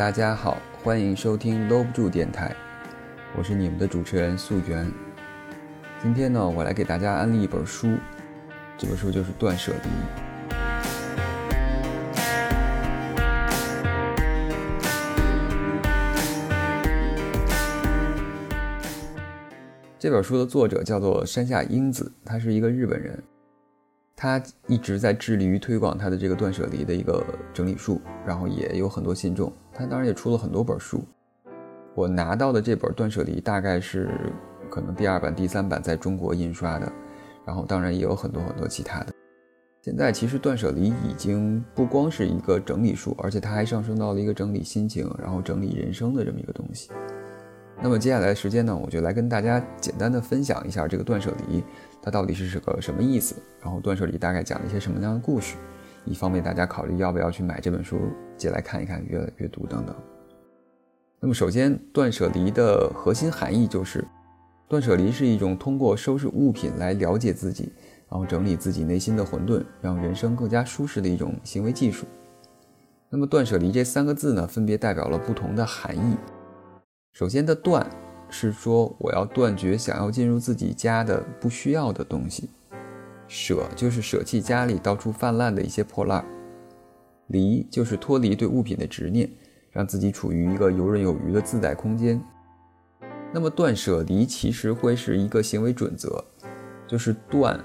大家好，欢迎收听搂不住电台，我是你们的主持人素媛。今天呢，我来给大家安利一本书，这本书就是《断舍离》。这本书的作者叫做山下英子，他是一个日本人。他一直在致力于推广他的这个断舍离的一个整理术，然后也有很多信众。他当然也出了很多本书。我拿到的这本断舍离大概是可能第二版、第三版在中国印刷的，然后当然也有很多很多其他的。现在其实断舍离已经不光是一个整理书，而且它还上升到了一个整理心情，然后整理人生的这么一个东西。那么接下来时间呢，我就来跟大家简单的分享一下这个断舍离。它到底是个什么意思？然后断舍离大概讲了一些什么样的故事，以方便大家考虑要不要去买这本书借来看一看、阅阅读等等。那么首先，断舍离的核心含义就是，断舍离是一种通过收拾物品来了解自己，然后整理自己内心的混沌，让人生更加舒适的一种行为技术。那么断舍离这三个字呢，分别代表了不同的含义。首先的断。是说我要断绝想要进入自己家的不需要的东西，舍就是舍弃家里到处泛滥的一些破烂，离就是脱离对物品的执念，让自己处于一个游刃有余的自在空间。那么断舍离其实会是一个行为准则，就是断，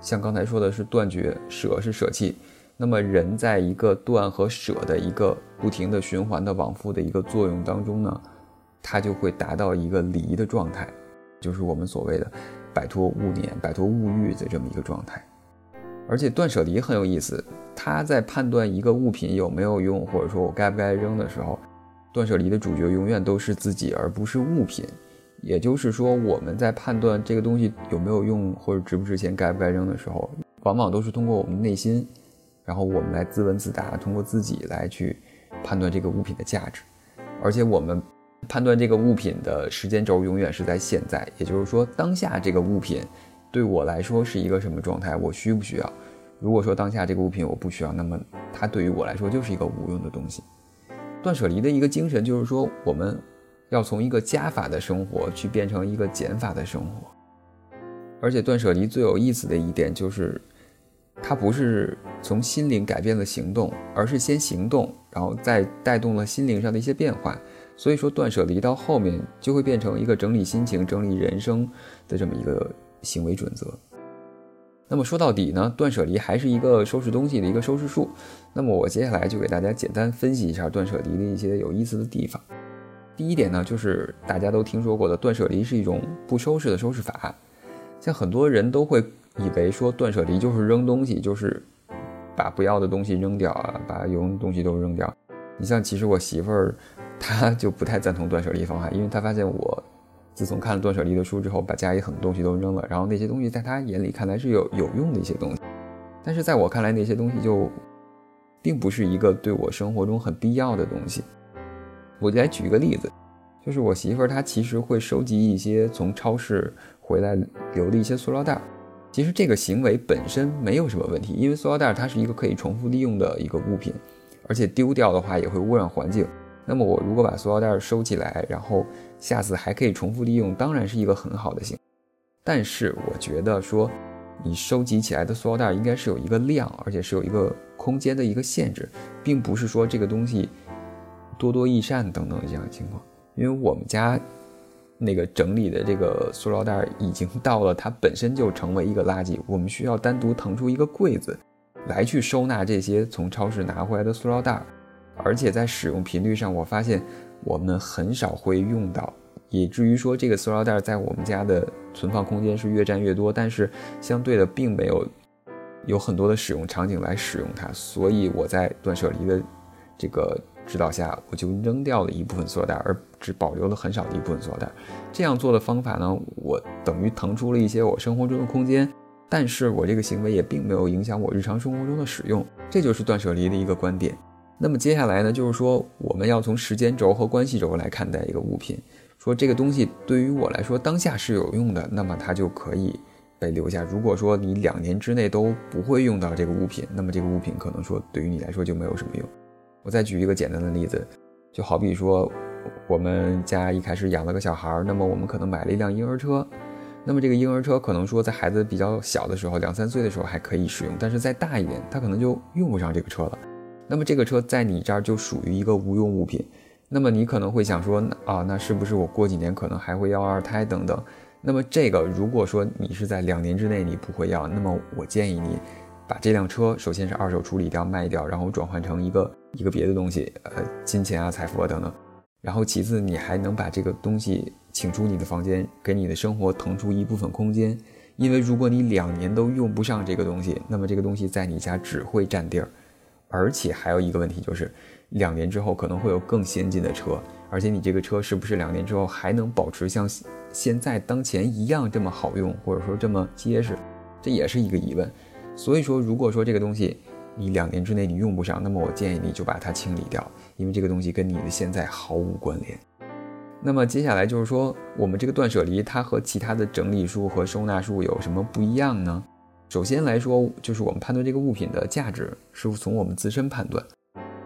像刚才说的是断绝，舍是舍弃，那么人在一个断和舍的一个不停的循环的往复的一个作用当中呢。它就会达到一个离的状态，就是我们所谓的摆脱物念、摆脱物欲的这么一个状态。而且断舍离很有意思，他在判断一个物品有没有用，或者说我该不该扔的时候，断舍离的主角永远都是自己，而不是物品。也就是说，我们在判断这个东西有没有用或者值不值钱、该不该扔的时候，往往都是通过我们内心，然后我们来自问自答，通过自己来去判断这个物品的价值。而且我们。判断这个物品的时间轴永远是在现在，也就是说，当下这个物品对我来说是一个什么状态，我需不需要？如果说当下这个物品我不需要，那么它对于我来说就是一个无用的东西。断舍离的一个精神就是说，我们要从一个加法的生活去变成一个减法的生活。而且断舍离最有意思的一点就是，它不是从心灵改变了行动，而是先行动，然后再带动了心灵上的一些变化。所以说，断舍离到后面就会变成一个整理心情、整理人生的这么一个行为准则。那么说到底呢，断舍离还是一个收拾东西的一个收拾术。那么我接下来就给大家简单分析一下断舍离的一些有意思的地方。第一点呢，就是大家都听说过的，断舍离是一种不收拾的收拾法。像很多人都会以为说断舍离就是扔东西，就是把不要的东西扔掉啊，把有用的东西都扔掉。你像，其实我媳妇儿。他就不太赞同断舍离方法，因为他发现我自从看了断舍离的书之后，把家里很多东西都扔了，然后那些东西在他眼里看来是有有用的一些东西，但是在我看来那些东西就并不是一个对我生活中很必要的东西。我就来举一个例子，就是我媳妇儿她其实会收集一些从超市回来留的一些塑料袋，其实这个行为本身没有什么问题，因为塑料袋它是一个可以重复利用的一个物品，而且丢掉的话也会污染环境。那么我如果把塑料袋收起来，然后下次还可以重复利用，当然是一个很好的行。但是我觉得说，你收集起来的塑料袋应该是有一个量，而且是有一个空间的一个限制，并不是说这个东西多多益善等等这样的情况。因为我们家那个整理的这个塑料袋已经到了它本身就成为一个垃圾，我们需要单独腾出一个柜子来去收纳这些从超市拿回来的塑料袋。而且在使用频率上，我发现我们很少会用到，以至于说这个塑料袋在我们家的存放空间是越占越多，但是相对的并没有有很多的使用场景来使用它。所以我在断舍离的这个指导下，我就扔掉了一部分塑料袋，而只保留了很少的一部分塑料袋。这样做的方法呢，我等于腾出了一些我生活中的空间，但是我这个行为也并没有影响我日常生活中的使用。这就是断舍离的一个观点。那么接下来呢，就是说我们要从时间轴和关系轴来看待一个物品，说这个东西对于我来说当下是有用的，那么它就可以被留下。如果说你两年之内都不会用到这个物品，那么这个物品可能说对于你来说就没有什么用。我再举一个简单的例子，就好比说，我们家一开始养了个小孩，那么我们可能买了一辆婴儿车，那么这个婴儿车可能说在孩子比较小的时候，两三岁的时候还可以使用，但是再大一点，他可能就用不上这个车了。那么这个车在你这儿就属于一个无用物品。那么你可能会想说，啊，那是不是我过几年可能还会要二胎等等？那么这个如果说你是在两年之内你不会要，那么我建议你把这辆车首先是二手处理掉卖掉，然后转换成一个一个别的东西，呃，金钱啊、财富啊等等。然后其次你还能把这个东西请出你的房间，给你的生活腾出一部分空间。因为如果你两年都用不上这个东西，那么这个东西在你家只会占地儿，而且还有一个问题就是，两年之后可能会有更先进的车。而且你这个车是不是两年之后还能保持像现在当前一样这么好用，或者说这么结实，这也是一个疑问。所以说，如果说这个东西你两年之内你用不上，那么我建议你就把它清理掉，因为这个东西跟你的现在毫无关联。那么接下来就是说，我们这个断舍离它和其他的整理术和收纳术有什么不一样呢？首先来说，就是我们判断这个物品的价值是从我们自身判断。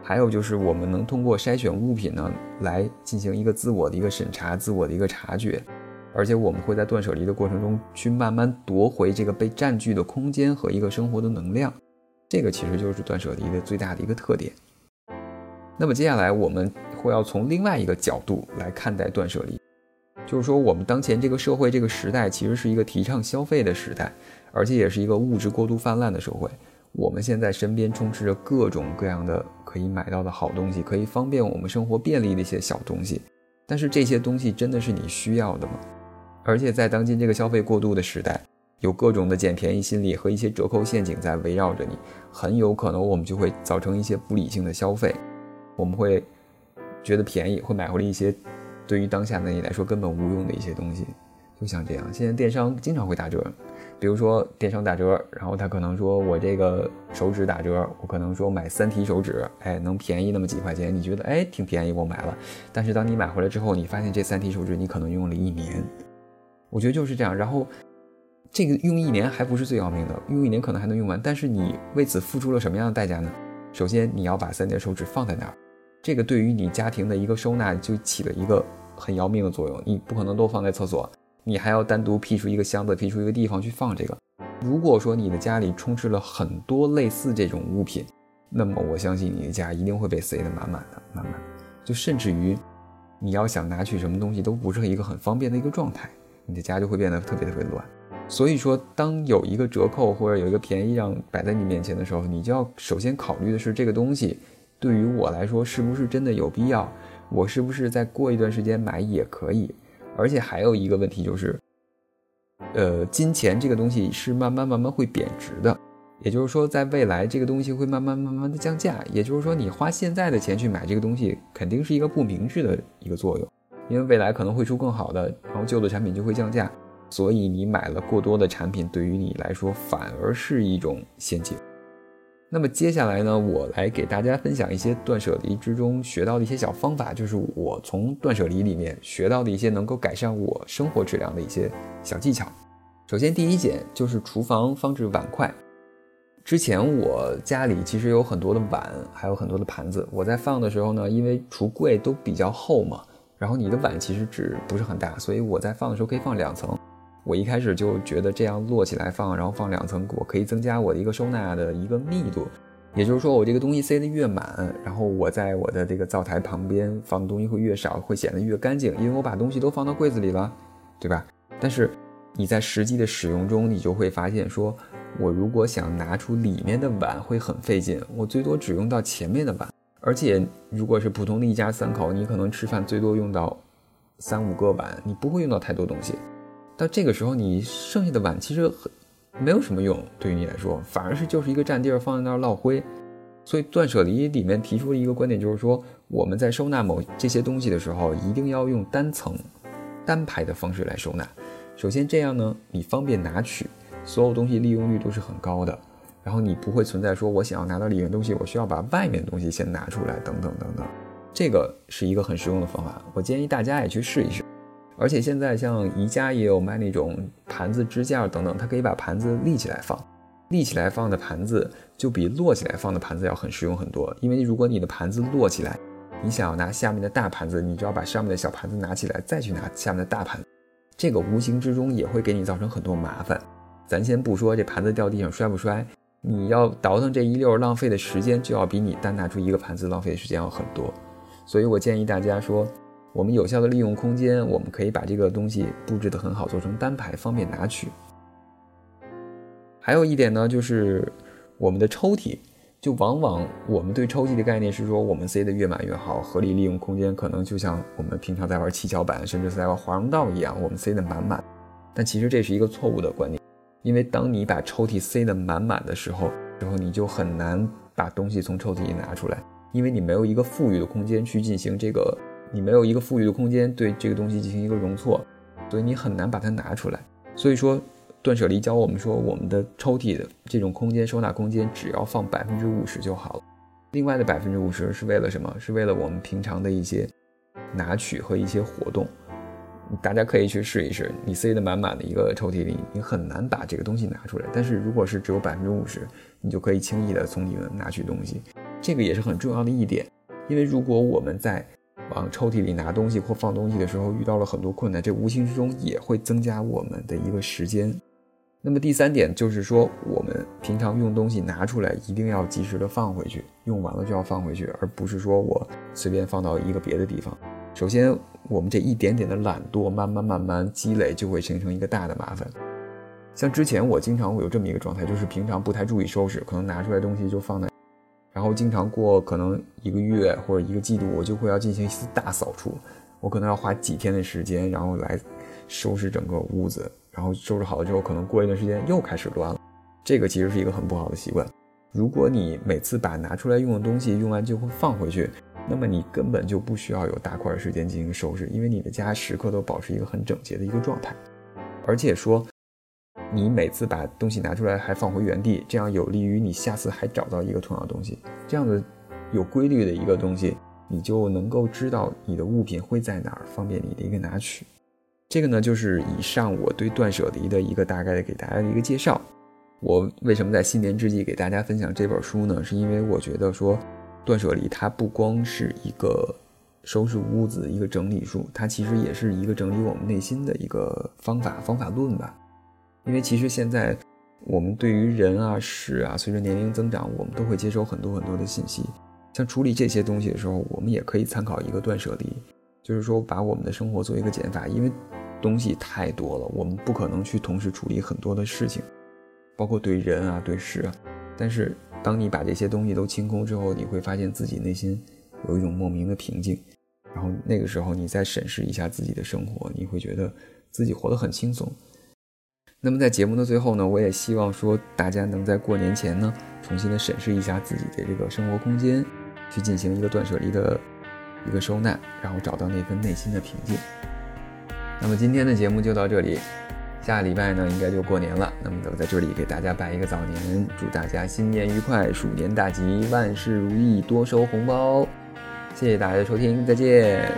还有就是，我们能通过筛选物品呢，来进行一个自我的一个审查、自我的一个察觉，而且我们会在断舍离的过程中去慢慢夺回这个被占据的空间和一个生活的能量。这个其实就是断舍离的最大的一个特点。那么接下来我们会要从另外一个角度来看待断舍离，就是说我们当前这个社会这个时代其实是一个提倡消费的时代，而且也是一个物质过度泛滥的社会。我们现在身边充斥着各种各样的可以买到的好东西，可以方便我们生活便利的一些小东西，但是这些东西真的是你需要的吗？而且在当今这个消费过度的时代，有各种的捡便宜心理和一些折扣陷阱在围绕着你，很有可能我们就会造成一些不理性的消费，我们会觉得便宜，会买回来一些对于当下的你来说根本无用的一些东西，就像这样，现在电商经常会打折。比如说电商打折，然后他可能说我这个手指打折，我可能说买三提手指，哎，能便宜那么几块钱，你觉得哎挺便宜，我买了。但是当你买回来之后，你发现这三提手指你可能用了一年，我觉得就是这样。然后这个用一年还不是最要命的，用一年可能还能用完，但是你为此付出了什么样的代价呢？首先你要把三节手指放在那儿，这个对于你家庭的一个收纳就起了一个很要命的作用，你不可能都放在厕所。你还要单独辟出一个箱子，辟出一个地方去放这个。如果说你的家里充斥了很多类似这种物品，那么我相信你的家一定会被塞得满满的，满满。就甚至于，你要想拿取什么东西都不是一个很方便的一个状态，你的家就会变得特别特别乱。所以说，当有一个折扣或者有一个便宜让摆在你面前的时候，你就要首先考虑的是这个东西对于我来说是不是真的有必要，我是不是再过一段时间买也可以。而且还有一个问题就是，呃，金钱这个东西是慢慢慢慢会贬值的，也就是说，在未来这个东西会慢慢慢慢的降价。也就是说，你花现在的钱去买这个东西，肯定是一个不明智的一个作用，因为未来可能会出更好的，然后旧的产品就会降价，所以你买了过多的产品，对于你来说反而是一种陷阱。那么接下来呢，我来给大家分享一些断舍离之中学到的一些小方法，就是我从断舍离里面学到的一些能够改善我生活质量的一些小技巧。首先，第一点就是厨房放置碗筷。之前我家里其实有很多的碗，还有很多的盘子。我在放的时候呢，因为橱柜都比较厚嘛，然后你的碗其实纸不是很大，所以我在放的时候可以放两层。我一开始就觉得这样摞起来放，然后放两层，我可以增加我的一个收纳的一个密度。也就是说，我这个东西塞得越满，然后我在我的这个灶台旁边放的东西会越少，会显得越干净，因为我把东西都放到柜子里了，对吧？但是你在实际的使用中，你就会发现，说我如果想拿出里面的碗会很费劲，我最多只用到前面的碗，而且如果是普通的一家三口，你可能吃饭最多用到三五个碗，你不会用到太多东西。到这个时候，你剩下的碗其实很没有什么用，对于你来说，反而是就是一个占地儿，放在那儿落灰。所以断舍离里面提出了一个观点就是说，我们在收纳某这些东西的时候，一定要用单层、单排的方式来收纳。首先这样呢，你方便拿取，所有东西利用率都是很高的。然后你不会存在说我想要拿到里面东西，我需要把外面东西先拿出来，等等等等。这个是一个很实用的方法，我建议大家也去试一试。而且现在像宜家也有卖那种盘子支架等等，它可以把盘子立起来放，立起来放的盘子就比摞起来放的盘子要很实用很多。因为如果你的盘子摞起来，你想要拿下面的大盘子，你就要把上面的小盘子拿起来，再去拿下面的大盘，这个无形之中也会给你造成很多麻烦。咱先不说这盘子掉地上摔不摔，你要倒腾这一溜浪费的时间，就要比你单拿出一个盘子浪费的时间要很多。所以我建议大家说，我们有效的利用空间，我们可以把这个东西布置得很好，做成单排，方便拿取。还有一点呢，就是我们的抽屉，就往往我们对抽屉的概念是说，我们塞得越满越好，合理利用空间，可能就像我们平常在玩七巧板，甚至在玩华容道一样，我们塞得满满。但其实这是一个错误的观念，因为当你把抽屉塞得满满的时候，之后你就很难把东西从抽屉里拿出来，因为你没有一个富裕的空间去进行这个，你没有一个富裕的空间对这个东西进行一个容错，所以你很难把它拿出来。所以说。断舍离教我们说，我们的抽屉的这种空间收纳空间只要放百分之五十就好了，另外的百分之五十是为了什么？是为了我们平常的一些拿取和一些活动。大家可以去试一试，你塞得满满的一个抽屉里，你很难把这个东西拿出来。但是如果是只有百分之五十，你就可以轻易的从里面拿取东西。这个也是很重要的一点，因为如果我们在往抽屉里拿东西或放东西的时候遇到了很多困难，这无形之中也会增加我们的一个时间。那么第三点就是说，我们平常用东西拿出来一定要及时的放回去，用完了就要放回去，而不是说我随便放到一个别的地方。首先，我们这一点点的懒惰，慢慢慢慢积累，就会形成一个大的麻烦。像之前我经常会有这么一个状态，就是平常不太注意收拾，可能拿出来东西就放在，然后经常过可能一个月或者一个季度，我就会要进行一次大扫除，我可能要花几天的时间，然后来收拾整个屋子。然后收拾好了之后，可能过一段时间又开始乱了。这个其实是一个很不好的习惯。如果你每次把拿出来用的东西用完就会放回去，那么你根本就不需要有大块的时间进行收拾，因为你的家时刻都保持一个很整洁的一个状态。而且说，你每次把东西拿出来还放回原地，这样有利于你下次还找到一个同样的东西。这样的有规律的一个东西，你就能够知道你的物品会在哪儿，方便你的一个拿取。这个呢，就是以上我对断舍离的一个大概的给大家的一个介绍。我为什么在新年之际给大家分享这本书呢？是因为我觉得说，断舍离它不光是一个收拾屋子一个整理术，它其实也是一个整理我们内心的一个方法方法论吧。因为其实现在我们对于人啊事啊，随着年龄增长，我们都会接收很多很多的信息。像处理这些东西的时候，我们也可以参考一个断舍离。就是说，把我们的生活做一个减法，因为东西太多了，我们不可能去同时处理很多的事情，包括对人啊、对事啊。但是，当你把这些东西都清空之后，你会发现自己内心有一种莫名的平静。然后那个时候，你再审视一下自己的生活，你会觉得自己活得很轻松。那么，在节目的最后呢，我也希望说，大家能在过年前呢，重新的审视一下自己的这个生活空间，去进行一个断舍离的。一个收纳，然后找到那份内心的平静。那么今天的节目就到这里，下礼拜呢应该就过年了。那么我在这里给大家拜一个早年，祝大家新年愉快，鼠年大吉，万事如意，多收红包。谢谢大家的收听，再见。